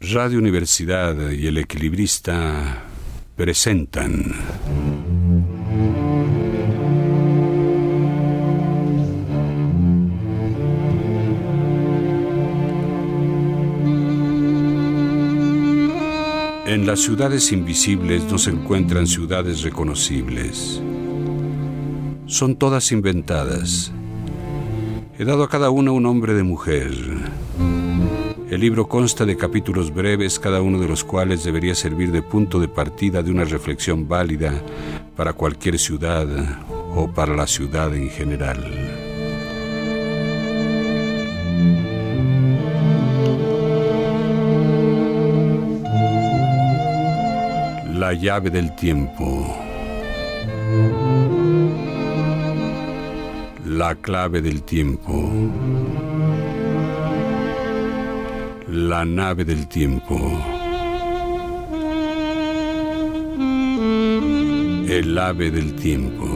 Radio Universidad y el equilibrista presentan En las ciudades invisibles no se encuentran ciudades reconocibles. Son todas inventadas. He dado a cada una un nombre de mujer. El libro consta de capítulos breves, cada uno de los cuales debería servir de punto de partida de una reflexión válida para cualquier ciudad o para la ciudad en general. La llave del tiempo. La clave del tiempo. La nave del tiempo. El ave del tiempo.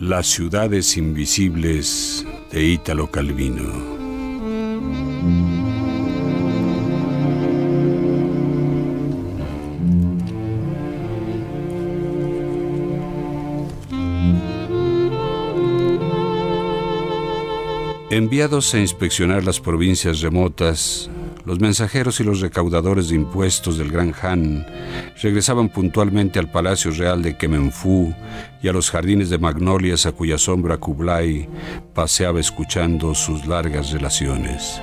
Las ciudades invisibles de Ítalo Calvino. Enviados a inspeccionar las provincias remotas, los mensajeros y los recaudadores de impuestos del Gran Han regresaban puntualmente al Palacio Real de Kemenfu y a los jardines de magnolias a cuya sombra Kublai paseaba escuchando sus largas relaciones.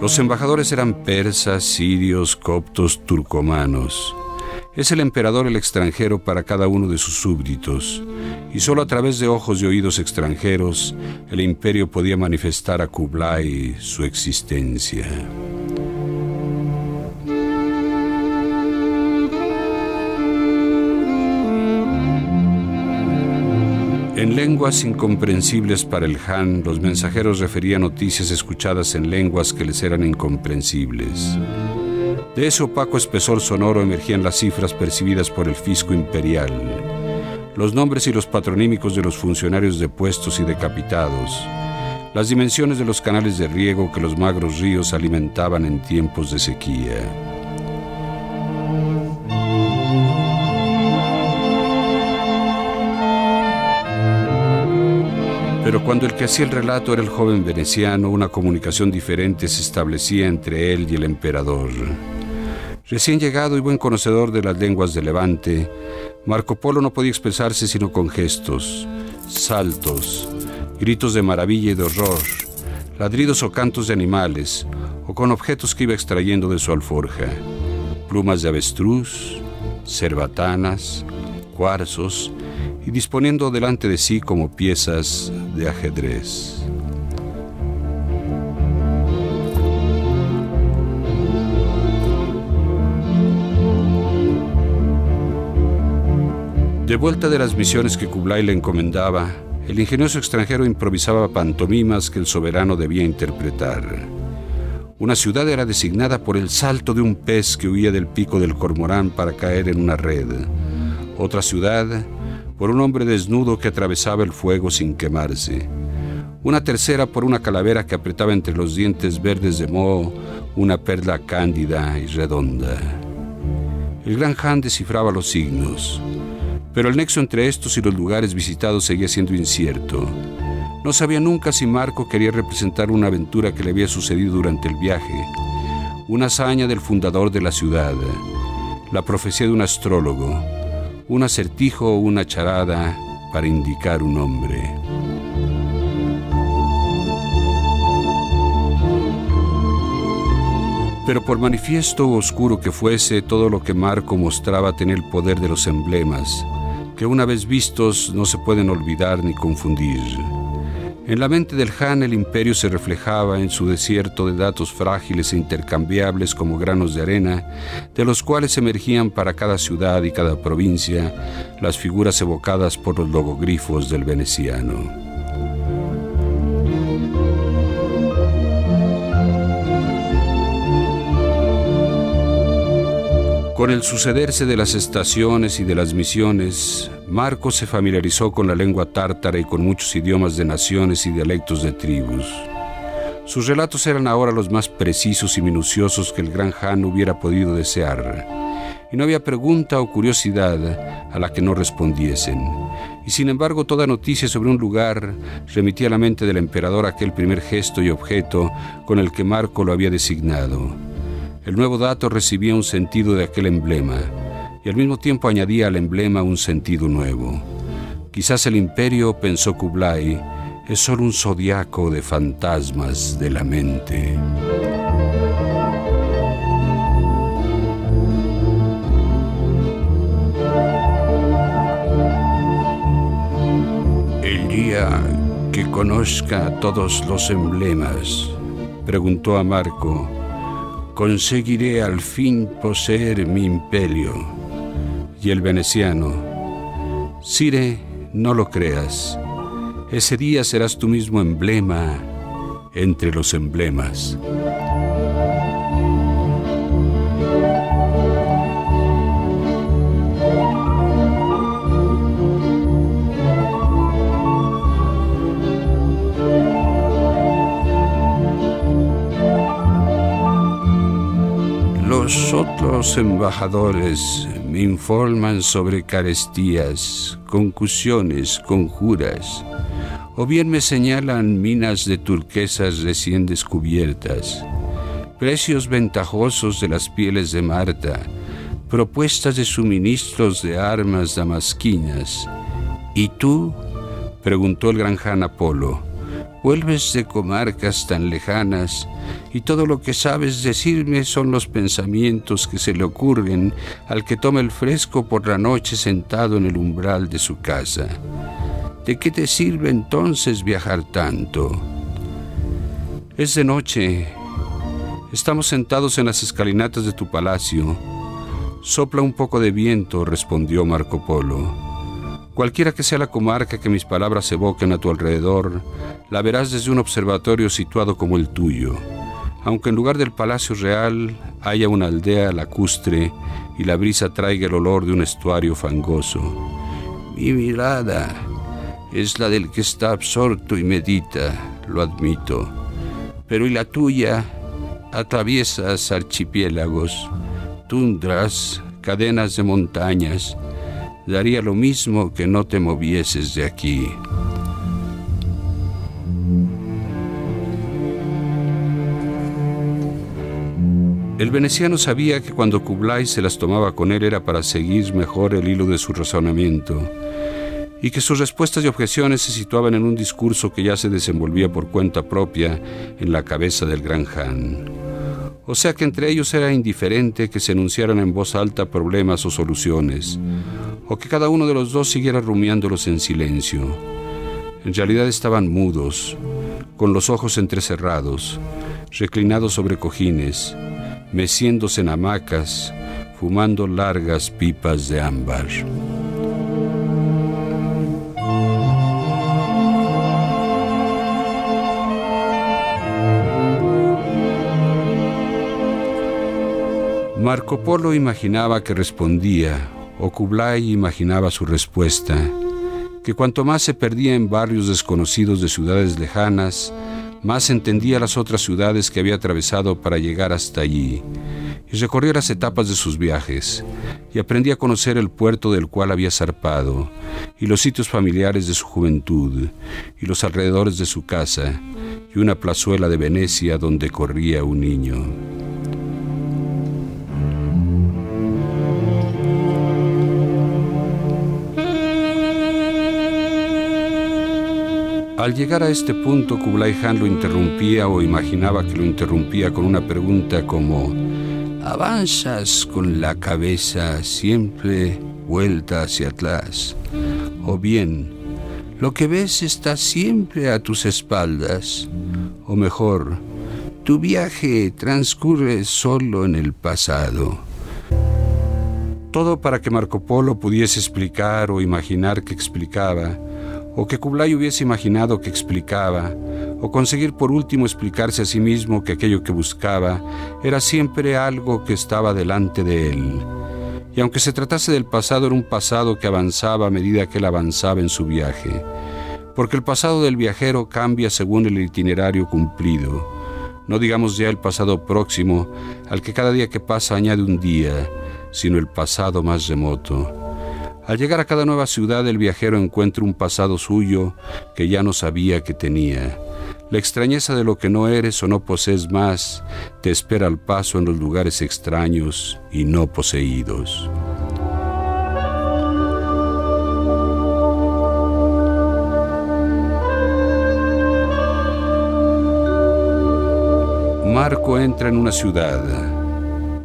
Los embajadores eran persas, sirios, coptos, turcomanos. Es el emperador el extranjero para cada uno de sus súbditos, y solo a través de ojos y oídos extranjeros el imperio podía manifestar a Kublai su existencia. En lenguas incomprensibles para el Han, los mensajeros referían noticias escuchadas en lenguas que les eran incomprensibles. De ese opaco espesor sonoro emergían las cifras percibidas por el fisco imperial, los nombres y los patronímicos de los funcionarios depuestos y decapitados, las dimensiones de los canales de riego que los magros ríos alimentaban en tiempos de sequía. Pero cuando el que hacía el relato era el joven veneciano, una comunicación diferente se establecía entre él y el emperador. Recién llegado y buen conocedor de las lenguas de Levante, Marco Polo no podía expresarse sino con gestos, saltos, gritos de maravilla y de horror, ladridos o cantos de animales, o con objetos que iba extrayendo de su alforja, plumas de avestruz, cerbatanas, cuarzos, y disponiendo delante de sí como piezas de ajedrez. De vuelta de las misiones que Kublai le encomendaba, el ingenioso extranjero improvisaba pantomimas que el soberano debía interpretar. Una ciudad era designada por el salto de un pez que huía del pico del cormorán para caer en una red. Otra ciudad por un hombre desnudo que atravesaba el fuego sin quemarse. Una tercera por una calavera que apretaba entre los dientes verdes de moho una perla cándida y redonda. El gran Han descifraba los signos. Pero el nexo entre estos y los lugares visitados seguía siendo incierto. No sabía nunca si Marco quería representar una aventura que le había sucedido durante el viaje, una hazaña del fundador de la ciudad, la profecía de un astrólogo, un acertijo o una charada para indicar un hombre. Pero por manifiesto oscuro que fuese, todo lo que Marco mostraba tenía el poder de los emblemas, que una vez vistos no se pueden olvidar ni confundir. En la mente del Han el imperio se reflejaba en su desierto de datos frágiles e intercambiables como granos de arena, de los cuales emergían para cada ciudad y cada provincia las figuras evocadas por los logogrifos del veneciano. Con el sucederse de las estaciones y de las misiones, Marco se familiarizó con la lengua tártara y con muchos idiomas de naciones y dialectos de tribus. Sus relatos eran ahora los más precisos y minuciosos que el gran Han hubiera podido desear, y no había pregunta o curiosidad a la que no respondiesen. Y sin embargo toda noticia sobre un lugar remitía a la mente del emperador aquel primer gesto y objeto con el que Marco lo había designado el nuevo dato recibía un sentido de aquel emblema y al mismo tiempo añadía al emblema un sentido nuevo. Quizás el imperio, pensó Kublai, es solo un zodiaco de fantasmas de la mente. El día que conozca todos los emblemas, preguntó a Marco, conseguiré al fin poseer mi imperio. Y el veneciano, Sire, no lo creas, ese día serás tú mismo emblema entre los emblemas. Los embajadores me informan sobre carestías, concusiones, conjuras, o bien me señalan minas de turquesas recién descubiertas, precios ventajosos de las pieles de Marta, propuestas de suministros de armas damasquinas. ¿Y tú? preguntó el gran Jan Apolo. Vuelves de comarcas tan lejanas y todo lo que sabes decirme son los pensamientos que se le ocurren al que toma el fresco por la noche sentado en el umbral de su casa. ¿De qué te sirve entonces viajar tanto? Es de noche. Estamos sentados en las escalinatas de tu palacio. Sopla un poco de viento, respondió Marco Polo. Cualquiera que sea la comarca que mis palabras evoquen a tu alrededor, la verás desde un observatorio situado como el tuyo, aunque en lugar del palacio real haya una aldea lacustre y la brisa traiga el olor de un estuario fangoso. Mi mirada es la del que está absorto y medita, lo admito, pero ¿y la tuya? Atraviesas archipiélagos, tundras, cadenas de montañas, daría lo mismo que no te movieses de aquí. El veneciano sabía que cuando Kublai se las tomaba con él era para seguir mejor el hilo de su razonamiento y que sus respuestas y objeciones se situaban en un discurso que ya se desenvolvía por cuenta propia en la cabeza del gran Han. O sea que entre ellos era indiferente que se enunciaran en voz alta problemas o soluciones, o que cada uno de los dos siguiera rumiándolos en silencio. En realidad estaban mudos, con los ojos entrecerrados, reclinados sobre cojines, meciéndose en hamacas, fumando largas pipas de ámbar. Marco Polo imaginaba que respondía, o Kublai imaginaba su respuesta, que cuanto más se perdía en barrios desconocidos de ciudades lejanas, más entendía las otras ciudades que había atravesado para llegar hasta allí, y recorrió las etapas de sus viajes, y aprendía a conocer el puerto del cual había zarpado, y los sitios familiares de su juventud, y los alrededores de su casa, y una plazuela de Venecia donde corría un niño. Al llegar a este punto, Kublai Khan lo interrumpía o imaginaba que lo interrumpía con una pregunta como ¿Avanzas con la cabeza siempre vuelta hacia atrás? O bien, ¿lo que ves está siempre a tus espaldas? O mejor, tu viaje transcurre solo en el pasado. Todo para que Marco Polo pudiese explicar o imaginar que explicaba o que Kublai hubiese imaginado que explicaba, o conseguir por último explicarse a sí mismo que aquello que buscaba era siempre algo que estaba delante de él, Y aunque se tratase del pasado, era un pasado que avanzaba a medida que él avanzaba en su viaje, porque el pasado del viajero cambia según el itinerario cumplido, no digamos ya el pasado próximo, al que cada día que pasa añade un día, sino el pasado más remoto. Al llegar a cada nueva ciudad el viajero encuentra un pasado suyo que ya no sabía que tenía. La extrañeza de lo que no eres o no posees más te espera al paso en los lugares extraños y no poseídos. Marco entra en una ciudad.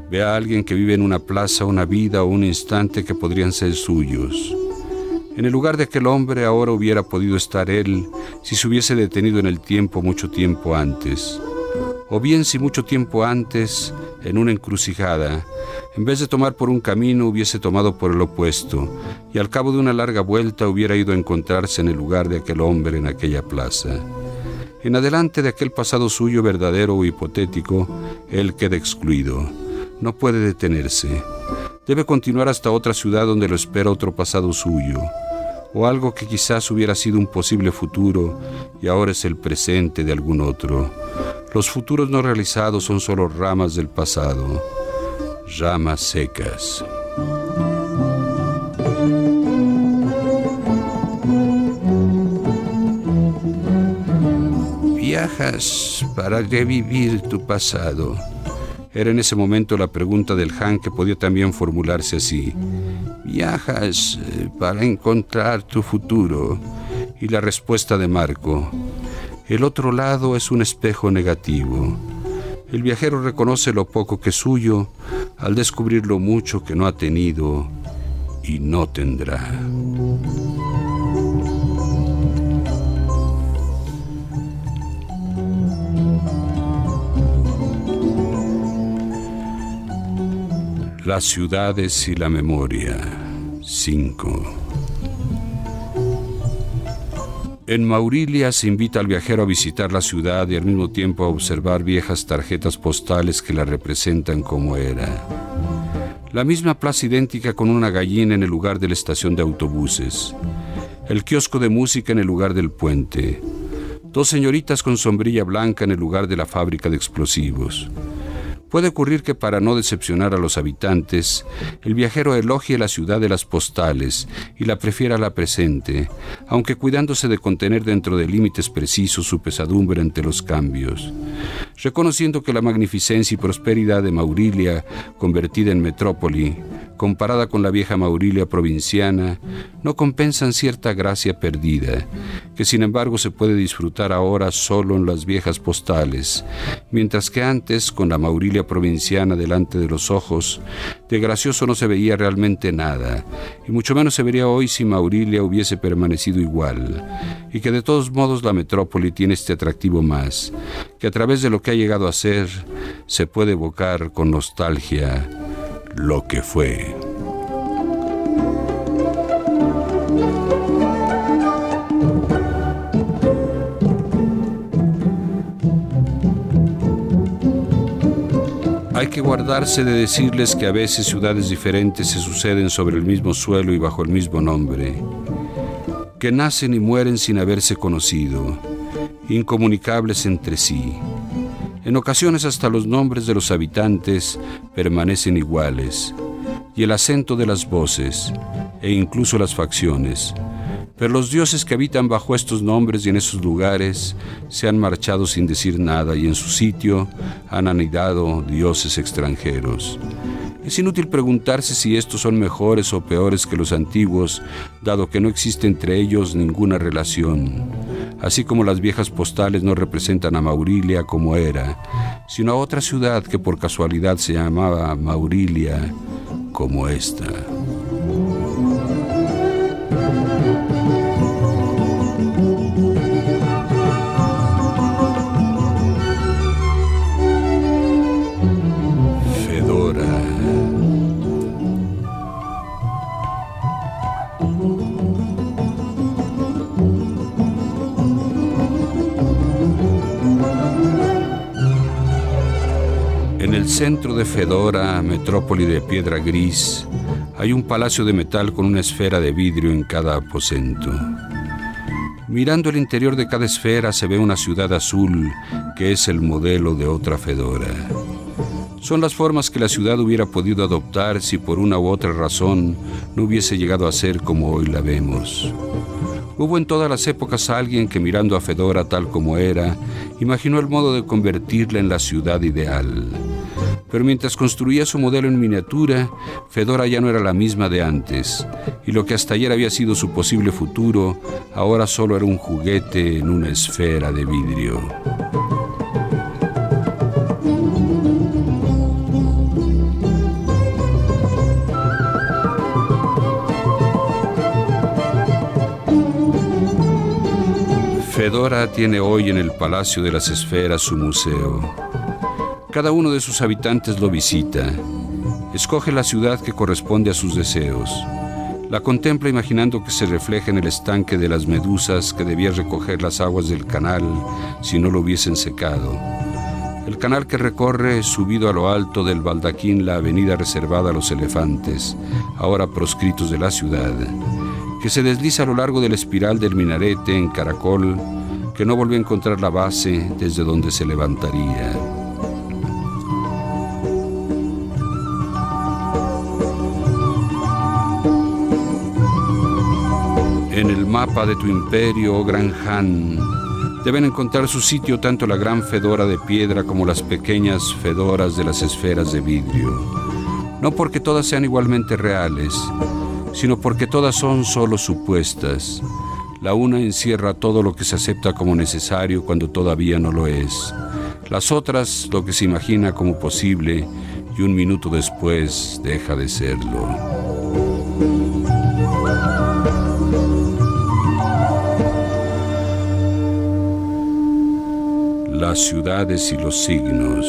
Ve a alguien que vive en una plaza, una vida o un instante que podrían ser suyos. En el lugar de aquel hombre ahora hubiera podido estar él si se hubiese detenido en el tiempo mucho tiempo antes. O bien si mucho tiempo antes, en una encrucijada, en vez de tomar por un camino hubiese tomado por el opuesto, y al cabo de una larga vuelta hubiera ido a encontrarse en el lugar de aquel hombre en aquella plaza. En adelante de aquel pasado suyo verdadero o hipotético, él queda excluido. No puede detenerse. Debe continuar hasta otra ciudad donde lo espera otro pasado suyo, o algo que quizás hubiera sido un posible futuro y ahora es el presente de algún otro. Los futuros no realizados son solo ramas del pasado, ramas secas. viajas para revivir tu pasado? Era en ese momento la pregunta del Han que podía también formularse así. ¿Viajas eh, para encontrar tu futuro? Y la respuesta de Marco. El otro lado es un espejo negativo. El viajero reconoce lo poco que es suyo al descubrir lo mucho que no ha tenido y no tendrá. Las ciudades y la memoria. 5. En Maurilia se invita al viajero a visitar la ciudad y al mismo tiempo a observar viejas tarjetas postales que la representan como era. La misma plaza idéntica con una gallina en el lugar de la estación de autobuses. El kiosco de música en el lugar del puente. Dos señoritas con sombrilla blanca en el lugar de la fábrica de explosivos. Puede ocurrir que para no decepcionar a los habitantes, el viajero elogie la ciudad de las postales y la prefiera a la presente, aunque cuidándose de contener dentro de límites precisos su pesadumbre ante los cambios. Reconociendo que la magnificencia y prosperidad de Maurilia, convertida en metrópoli, comparada con la vieja Maurilia provinciana, no compensan cierta gracia perdida, que sin embargo se puede disfrutar ahora solo en las viejas postales, mientras que antes, con la Maurilia provinciana delante de los ojos, de gracioso no se veía realmente nada, y mucho menos se vería hoy si Maurilia hubiese permanecido igual, y que de todos modos la metrópoli tiene este atractivo más, que a través de lo que ha llegado a ser, se puede evocar con nostalgia lo que fue. Hay que guardarse de decirles que a veces ciudades diferentes se suceden sobre el mismo suelo y bajo el mismo nombre, que nacen y mueren sin haberse conocido, incomunicables entre sí en ocasiones hasta los nombres de los habitantes permanecen iguales, y el acento de las voces, e incluso las facciones. Pero los dioses que habitan bajo estos nombres y en esos lugares se han marchado sin decir nada y en su sitio han anidado dioses extranjeros. Es inútil preguntarse si estos son mejores o peores que los antiguos, dado que no existe entre ellos ninguna relación. Así como las viejas postales no representan a Maurilia como era, sino a otra ciudad que por casualidad se llamaba Maurilia como esta. Centro de Fedora, metrópoli de piedra gris, Hay un palacio de metal con una esfera de vidrio en cada aposento. Mirando el interior de cada esfera se ve una ciudad azul que es el modelo de otra Fedora. Son las formas que la ciudad hubiera podido adoptar si por una u otra razón no hubiese llegado a ser como hoy la vemos. Hubo en todas las épocas alguien que mirando a Fedora tal como era, imaginó el modo de convertirla en la ciudad ideal. Pero mientras construía su modelo en miniatura, Fedora ya no era la misma de antes, y lo que hasta ayer había sido su posible futuro, ahora solo era un juguete en una esfera de vidrio. Fedora tiene hoy en el Palacio de las Esferas su museo. Cada uno de sus habitantes lo visita. Escoge la ciudad que corresponde a sus deseos. La contempla imaginando que se refleja en el estanque de las medusas que debía recoger las aguas del canal si no lo hubiesen secado. El canal que recorre, subido a lo alto del baldaquín, la avenida reservada a los elefantes, ahora proscritos de la ciudad, que se desliza a lo largo del espiral del minarete en caracol, que no volvió a encontrar la base desde donde se levantaría. Mapa de tu imperio, oh gran Han, deben encontrar su sitio tanto la gran fedora de piedra como las pequeñas fedoras de las esferas de vidrio. No porque todas sean igualmente reales, sino porque todas son solo supuestas. La una encierra todo lo que se acepta como necesario cuando todavía no lo es. Las otras lo que se imagina como posible y un minuto después deja de serlo. Las ciudades y los signos.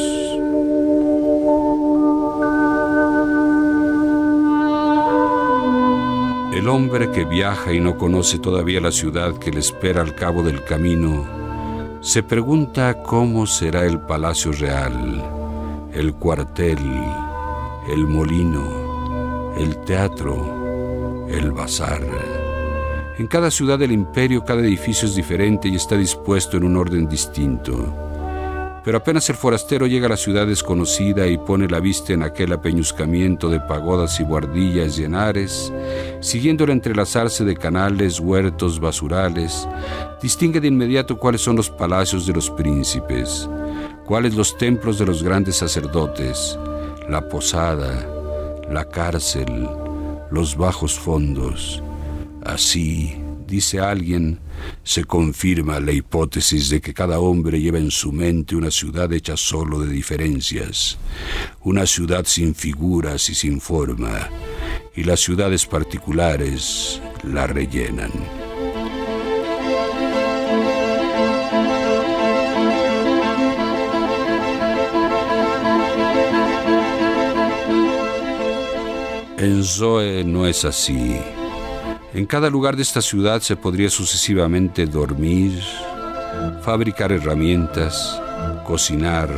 El hombre que viaja y no conoce todavía la ciudad que le espera al cabo del camino, se pregunta cómo será el palacio real, el cuartel, el molino, el teatro, el bazar. En cada ciudad del imperio cada edificio es diferente y está dispuesto en un orden distinto. Pero apenas el forastero llega a la ciudad desconocida y pone la vista en aquel apeñuzcamiento de pagodas y guardillas y enares, siguiendo el entrelazarse de canales, huertos, basurales, distingue de inmediato cuáles son los palacios de los príncipes, cuáles los templos de los grandes sacerdotes, la posada, la cárcel, los bajos fondos, Así, dice alguien, se confirma la hipótesis de que cada hombre lleva en su mente una ciudad hecha solo de diferencias, una ciudad sin figuras y sin forma, y las ciudades particulares la rellenan. En Zoe no es así. En cada lugar de esta ciudad se podría sucesivamente dormir, fabricar herramientas, cocinar,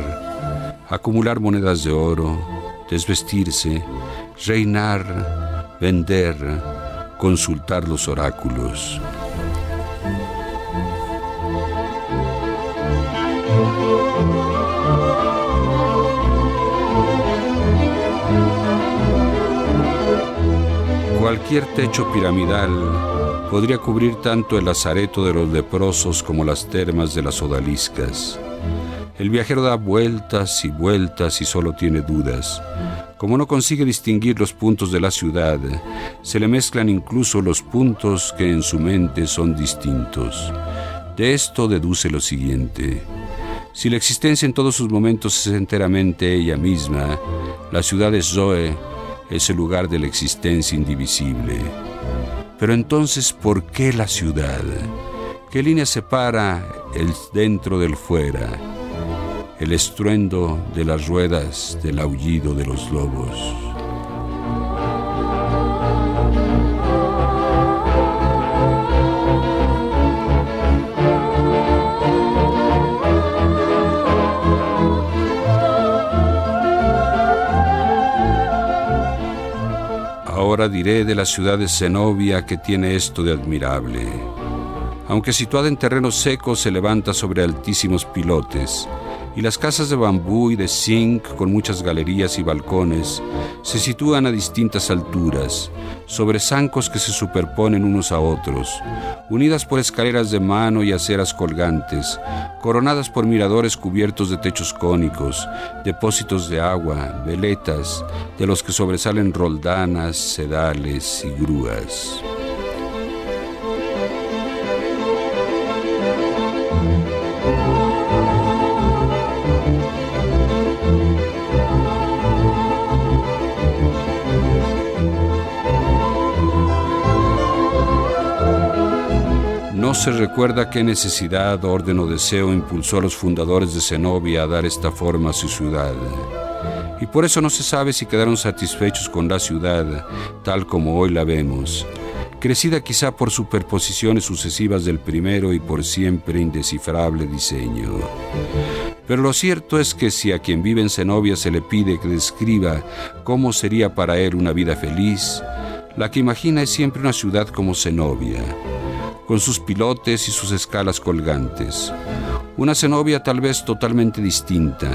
acumular monedas de oro, desvestirse, reinar, vender, consultar los oráculos. Cualquier techo piramidal podría cubrir tanto el lazareto de los leprosos como las termas de las odaliscas. El viajero da vueltas y vueltas y solo tiene dudas. Como no consigue distinguir los puntos de la ciudad, se le mezclan incluso los puntos que en su mente son distintos. De esto deduce lo siguiente. Si la existencia en todos sus momentos es enteramente ella misma, la ciudad es Zoe es el lugar de la existencia indivisible. Pero entonces, ¿por qué la ciudad? ¿Qué línea separa el dentro del fuera? El estruendo de las ruedas del aullido de los lobos. Ahora diré de la ciudad de Zenobia que tiene esto de admirable. Aunque situada en terrenos secos, se levanta sobre altísimos pilotes y las casas de bambú y de zinc con muchas galerías y balcones se sitúan a distintas alturas, sobre zancos que se superponen unos a otros, unidas por escaleras de mano y aceras colgantes, coronadas por miradores cubiertos de techos cónicos, depósitos de agua, veletas, de los que sobresalen roldanas, sedales y grúas. No se recuerda qué necesidad, orden o deseo impulsó a los fundadores de Zenobia a dar esta forma a su ciudad. Y por eso no se sabe si quedaron satisfechos con la ciudad tal como hoy la vemos, crecida quizá por superposiciones sucesivas del primero y por siempre indescifrable diseño. Pero lo cierto es que si a quien vive en Zenobia se le pide que describa cómo sería para él una vida feliz, la que imagina es siempre una ciudad como Zenobia con sus pilotes y sus escalas colgantes. Una cenobia tal vez totalmente distinta,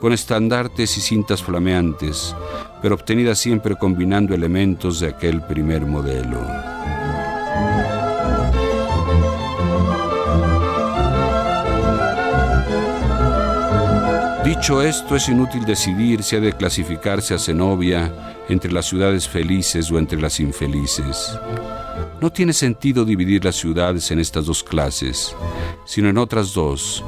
con estandartes y cintas flameantes, pero obtenida siempre combinando elementos de aquel primer modelo. Dicho esto, es inútil decidir si ha de clasificarse a Zenobia entre las ciudades felices o entre las infelices. No tiene sentido dividir las ciudades en estas dos clases, sino en otras dos,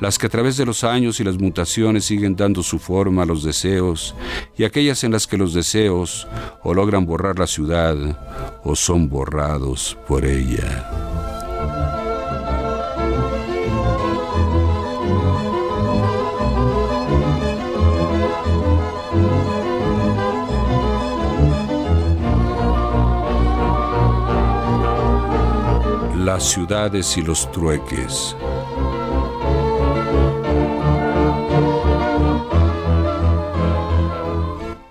las que a través de los años y las mutaciones siguen dando su forma a los deseos, y aquellas en las que los deseos o logran borrar la ciudad o son borrados por ella. Las ciudades y los trueques.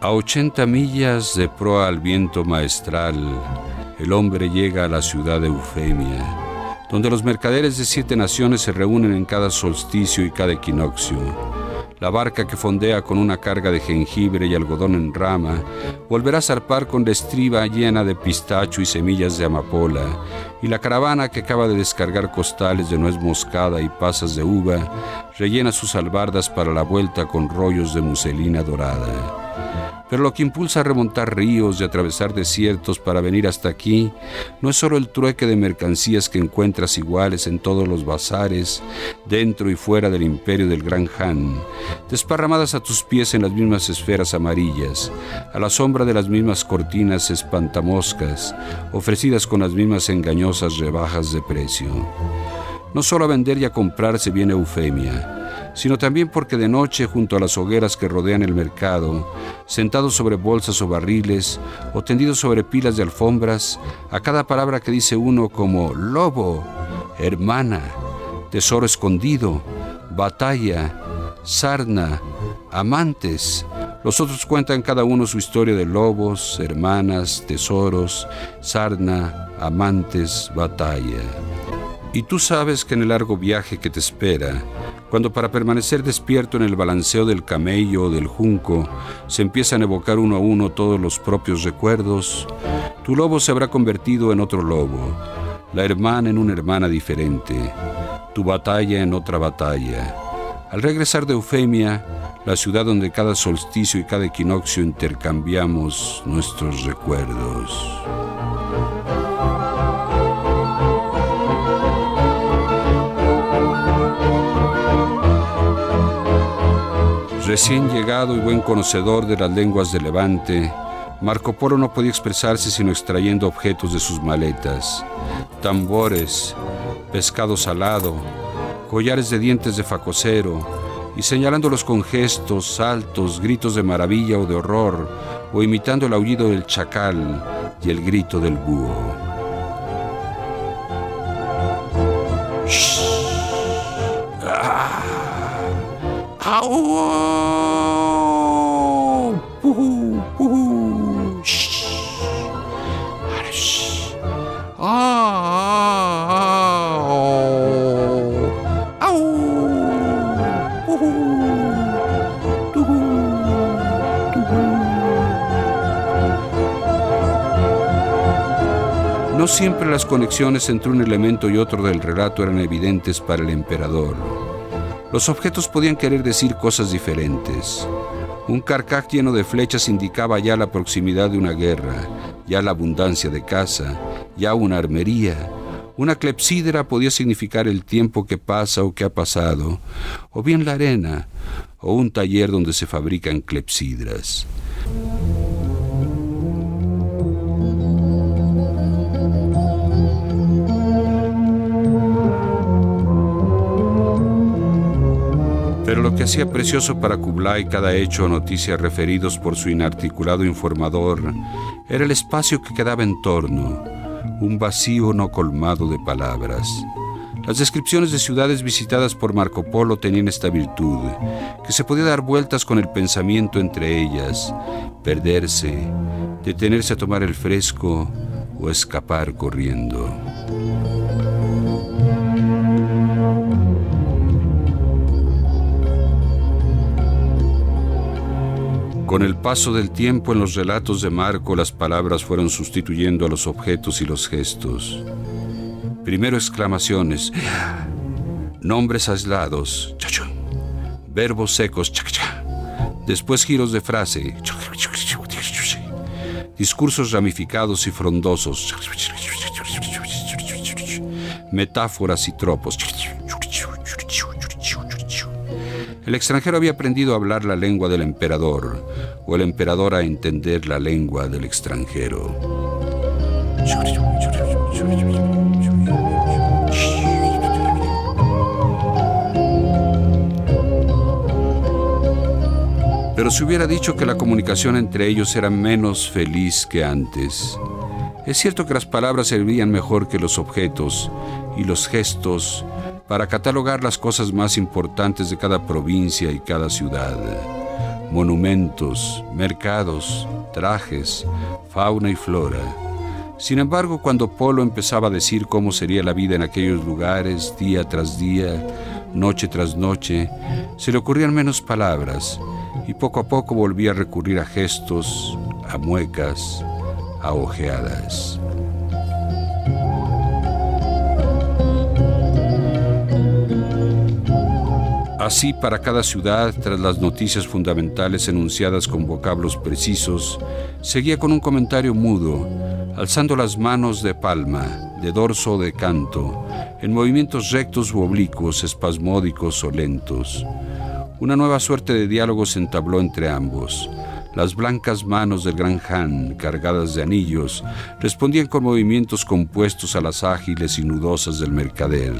A 80 millas de proa al viento maestral, el hombre llega a la ciudad de Eufemia, donde los mercaderes de siete naciones se reúnen en cada solsticio y cada equinoccio la barca que fondea con una carga de jengibre y algodón en rama volverá a zarpar con la estriba llena de pistacho y semillas de amapola, y la caravana que acaba de descargar costales de nuez moscada y pasas de uva rellena sus albardas para la vuelta con rollos de muselina dorada. Pero lo que impulsa a remontar ríos y atravesar desiertos para venir hasta aquí no es solo el trueque de mercancías que encuentras iguales en todos los bazares, dentro y fuera del imperio del gran Han, desparramadas a tus pies en las mismas esferas amarillas, a la sombra de las mismas cortinas espantamoscas, ofrecidas con las mismas engañosas rebajas de precio. No solo a vender y a comprar se viene Eufemia, sino también porque de noche junto a las hogueras que rodean el mercado, sentados sobre bolsas o barriles o tendidos sobre pilas de alfombras, a cada palabra que dice uno como lobo, hermana, tesoro escondido, batalla, sarna, amantes, los otros cuentan cada uno su historia de lobos, hermanas, tesoros, sarna, amantes, batalla. Y tú sabes que en el largo viaje que te espera, cuando para permanecer despierto en el balanceo del camello o del junco se empiezan a evocar uno a uno todos los propios recuerdos, tu lobo se habrá convertido en otro lobo, la hermana en una hermana diferente, tu batalla en otra batalla. Al regresar de Eufemia, la ciudad donde cada solsticio y cada equinoccio intercambiamos nuestros recuerdos. Recién llegado y buen conocedor de las lenguas de Levante, Marco Polo no podía expresarse sino extrayendo objetos de sus maletas, tambores, pescado salado, collares de dientes de facocero, y señalándolos con gestos, saltos, gritos de maravilla o de horror, o imitando el aullido del chacal y el grito del búho. no siempre las conexiones entre un elemento y otro del relato eran evidentes para el emperador. Los objetos podían querer decir cosas diferentes. Un carcaj lleno de flechas indicaba ya la proximidad de una guerra, ya la abundancia de caza, ya una armería. Una clepsidra podía significar el tiempo que pasa o que ha pasado, o bien la arena, o un taller donde se fabrican clepsidras. Pero lo que hacía precioso para Kublai cada hecho o noticia referidos por su inarticulado informador era el espacio que quedaba en torno, un vacío no colmado de palabras. Las descripciones de ciudades visitadas por Marco Polo tenían esta virtud, que se podía dar vueltas con el pensamiento entre ellas, perderse, detenerse a tomar el fresco o escapar corriendo. Con el paso del tiempo en los relatos de Marco las palabras fueron sustituyendo a los objetos y los gestos. Primero exclamaciones, nombres aislados, verbos secos, después giros de frase, discursos ramificados y frondosos, metáforas y tropos. El extranjero había aprendido a hablar la lengua del emperador o el emperador a entender la lengua del extranjero. Pero se hubiera dicho que la comunicación entre ellos era menos feliz que antes. Es cierto que las palabras servían mejor que los objetos y los gestos para catalogar las cosas más importantes de cada provincia y cada ciudad. Monumentos, mercados, trajes, fauna y flora. Sin embargo, cuando Polo empezaba a decir cómo sería la vida en aquellos lugares, día tras día, noche tras noche, se le ocurrían menos palabras y poco a poco volvía a recurrir a gestos, a muecas, a ojeadas. Así, para cada ciudad, tras las noticias fundamentales enunciadas con vocablos precisos, seguía con un comentario mudo, alzando las manos de palma, de dorso o de canto, en movimientos rectos u oblicuos, espasmódicos o lentos. Una nueva suerte de diálogo se entabló entre ambos. Las blancas manos del gran Han, cargadas de anillos, respondían con movimientos compuestos a las ágiles y nudosas del mercader.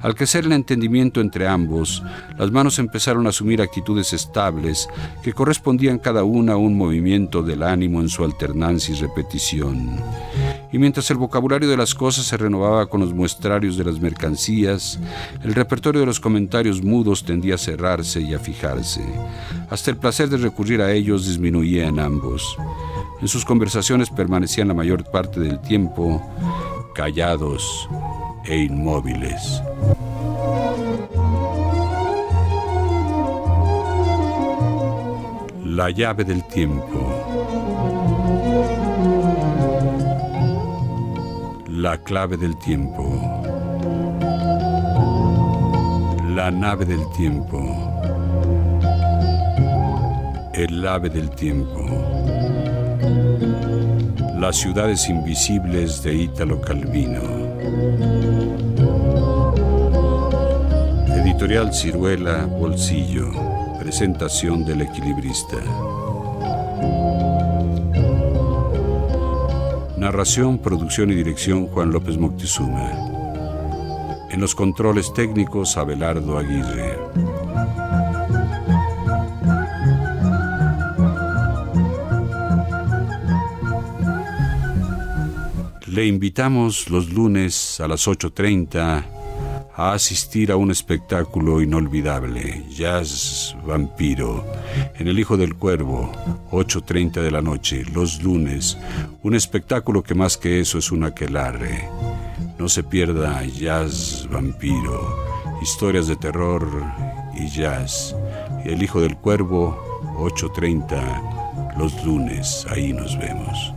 Al crecer el entendimiento entre ambos, las manos empezaron a asumir actitudes estables que correspondían cada una a un movimiento del ánimo en su alternancia y repetición. Y mientras el vocabulario de las cosas se renovaba con los muestrarios de las mercancías, el repertorio de los comentarios mudos tendía a cerrarse y a fijarse. Hasta el placer de recurrir a ellos disminuía en ambos. En sus conversaciones permanecían la mayor parte del tiempo callados e inmóviles. La llave del tiempo. La clave del tiempo. La nave del tiempo. El ave del tiempo. Las ciudades invisibles de Ítalo Calvino. Editorial Ciruela Bolsillo. Presentación del equilibrista. Producción y dirección Juan López Moctezuma. En los controles técnicos Abelardo Aguirre. Le invitamos los lunes a las 8.30 a asistir a un espectáculo inolvidable, Jazz Vampiro, en El Hijo del Cuervo, 8.30 de la noche, los lunes, un espectáculo que más que eso es un aquelarre. No se pierda Jazz Vampiro, historias de terror y jazz. El Hijo del Cuervo, 8.30, los lunes, ahí nos vemos.